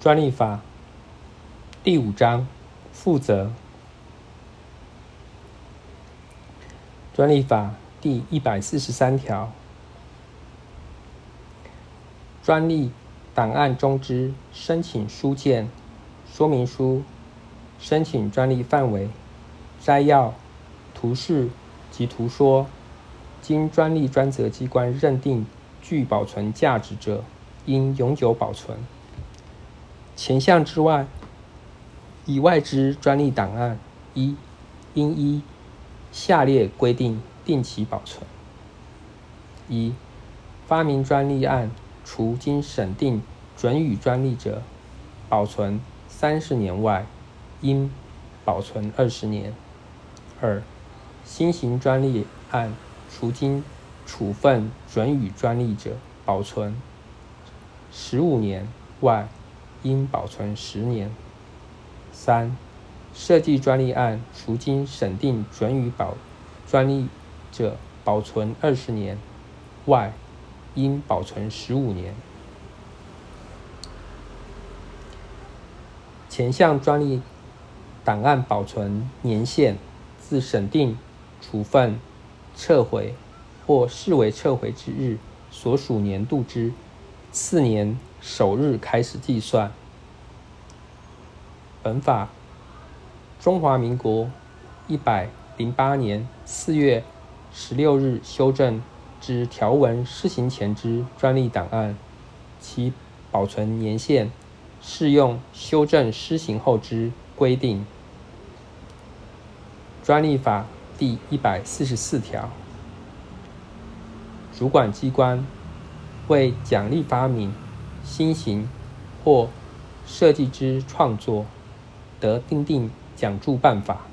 专利法第五章负责。专利法第一百四十三条，专利档案中之申请书件、说明书、申请专利范围、摘要、图示及图说，经专利专责机关认定具保存价值者，应永久保存。前项之外，以外之专利档案，一应依下列规定定期保存：一、发明专利案除经审定准予专利者，保存三十年外，应保存二十年；二、新型专利案除经处分准予专利者，保存十五年外。应保存十年。三、设计专利案除经审定准予保专利者保存二十年外，应保存十五年。前项专利档案保存年限，自审定、处分、撤回或视为撤回之日所属年度之次年。首日开始计算。本法中华民国一百零八年四月十六日修正之条文施行前之专利档案，其保存年限适用修正施行后之规定。专利法第一百四十四条，主管机关为奖励发明。新型或设计之创作，得定定奖助办法。